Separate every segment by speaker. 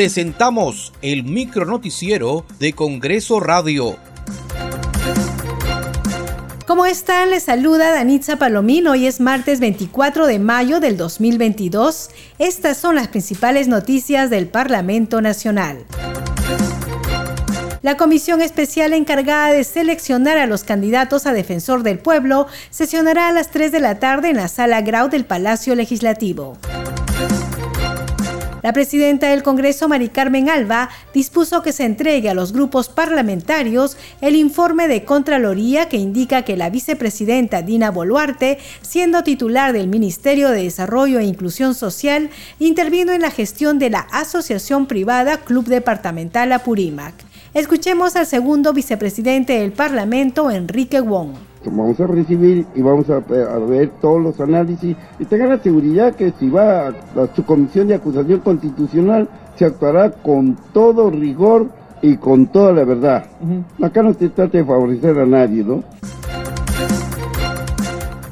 Speaker 1: presentamos el micronoticiero de Congreso Radio.
Speaker 2: ¿Cómo están? Les saluda Danitza Palomín. Hoy es martes 24 de mayo del 2022. Estas son las principales noticias del Parlamento Nacional. La comisión especial encargada de seleccionar a los candidatos a defensor del pueblo sesionará a las 3 de la tarde en la sala Grau del Palacio Legislativo. La presidenta del Congreso, Mari Carmen Alba, dispuso que se entregue a los grupos parlamentarios el informe de Contraloría que indica que la vicepresidenta Dina Boluarte, siendo titular del Ministerio de Desarrollo e Inclusión Social, intervino en la gestión de la Asociación Privada Club Departamental Apurímac. Escuchemos al segundo vicepresidente del Parlamento, Enrique Wong.
Speaker 3: Vamos a recibir y vamos a, ver todos los análisis y tengan la seguridad que si va a, su comisión de acusación constitucional se actuará con todo rigor y con toda la verdad. Acá no se trata de favorecer a nadie, ¿no?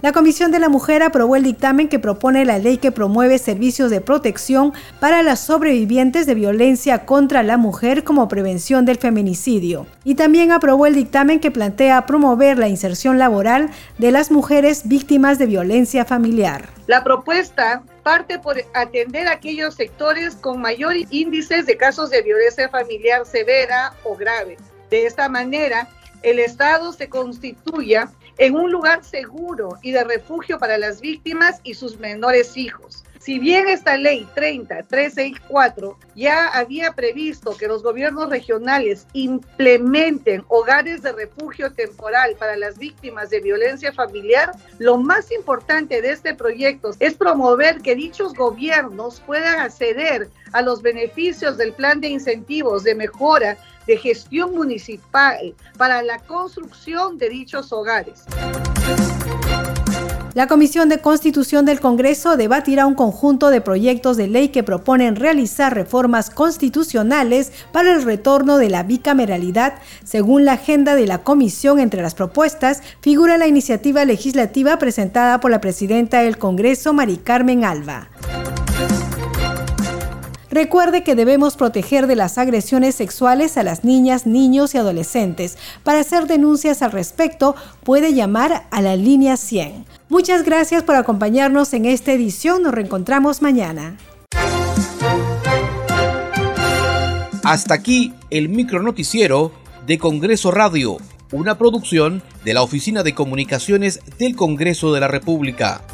Speaker 2: La Comisión de la Mujer aprobó el dictamen que propone la ley que promueve servicios de protección para las sobrevivientes de violencia contra la mujer como prevención del feminicidio. Y también aprobó el dictamen que plantea promover la inserción laboral de las mujeres víctimas de violencia familiar.
Speaker 4: La propuesta parte por atender aquellos sectores con mayor índices de casos de violencia familiar severa o grave. De esta manera, el Estado se constituya en un lugar seguro y de refugio para las víctimas y sus menores hijos. Si bien esta ley 30364 ya había previsto que los gobiernos regionales implementen hogares de refugio temporal para las víctimas de violencia familiar, lo más importante de este proyecto es promover que dichos gobiernos puedan acceder a los beneficios del plan de incentivos de mejora de gestión municipal para la construcción de dichos hogares.
Speaker 2: La Comisión de Constitución del Congreso debatirá un conjunto de proyectos de ley que proponen realizar reformas constitucionales para el retorno de la bicameralidad. Según la agenda de la comisión, entre las propuestas figura la iniciativa legislativa presentada por la presidenta del Congreso, Mari Carmen Alba. Recuerde que debemos proteger de las agresiones sexuales a las niñas, niños y adolescentes. Para hacer denuncias al respecto, puede llamar a la línea 100. Muchas gracias por acompañarnos en esta edición. Nos reencontramos mañana.
Speaker 1: Hasta aquí el micronoticiero de Congreso Radio, una producción de la Oficina de Comunicaciones del Congreso de la República.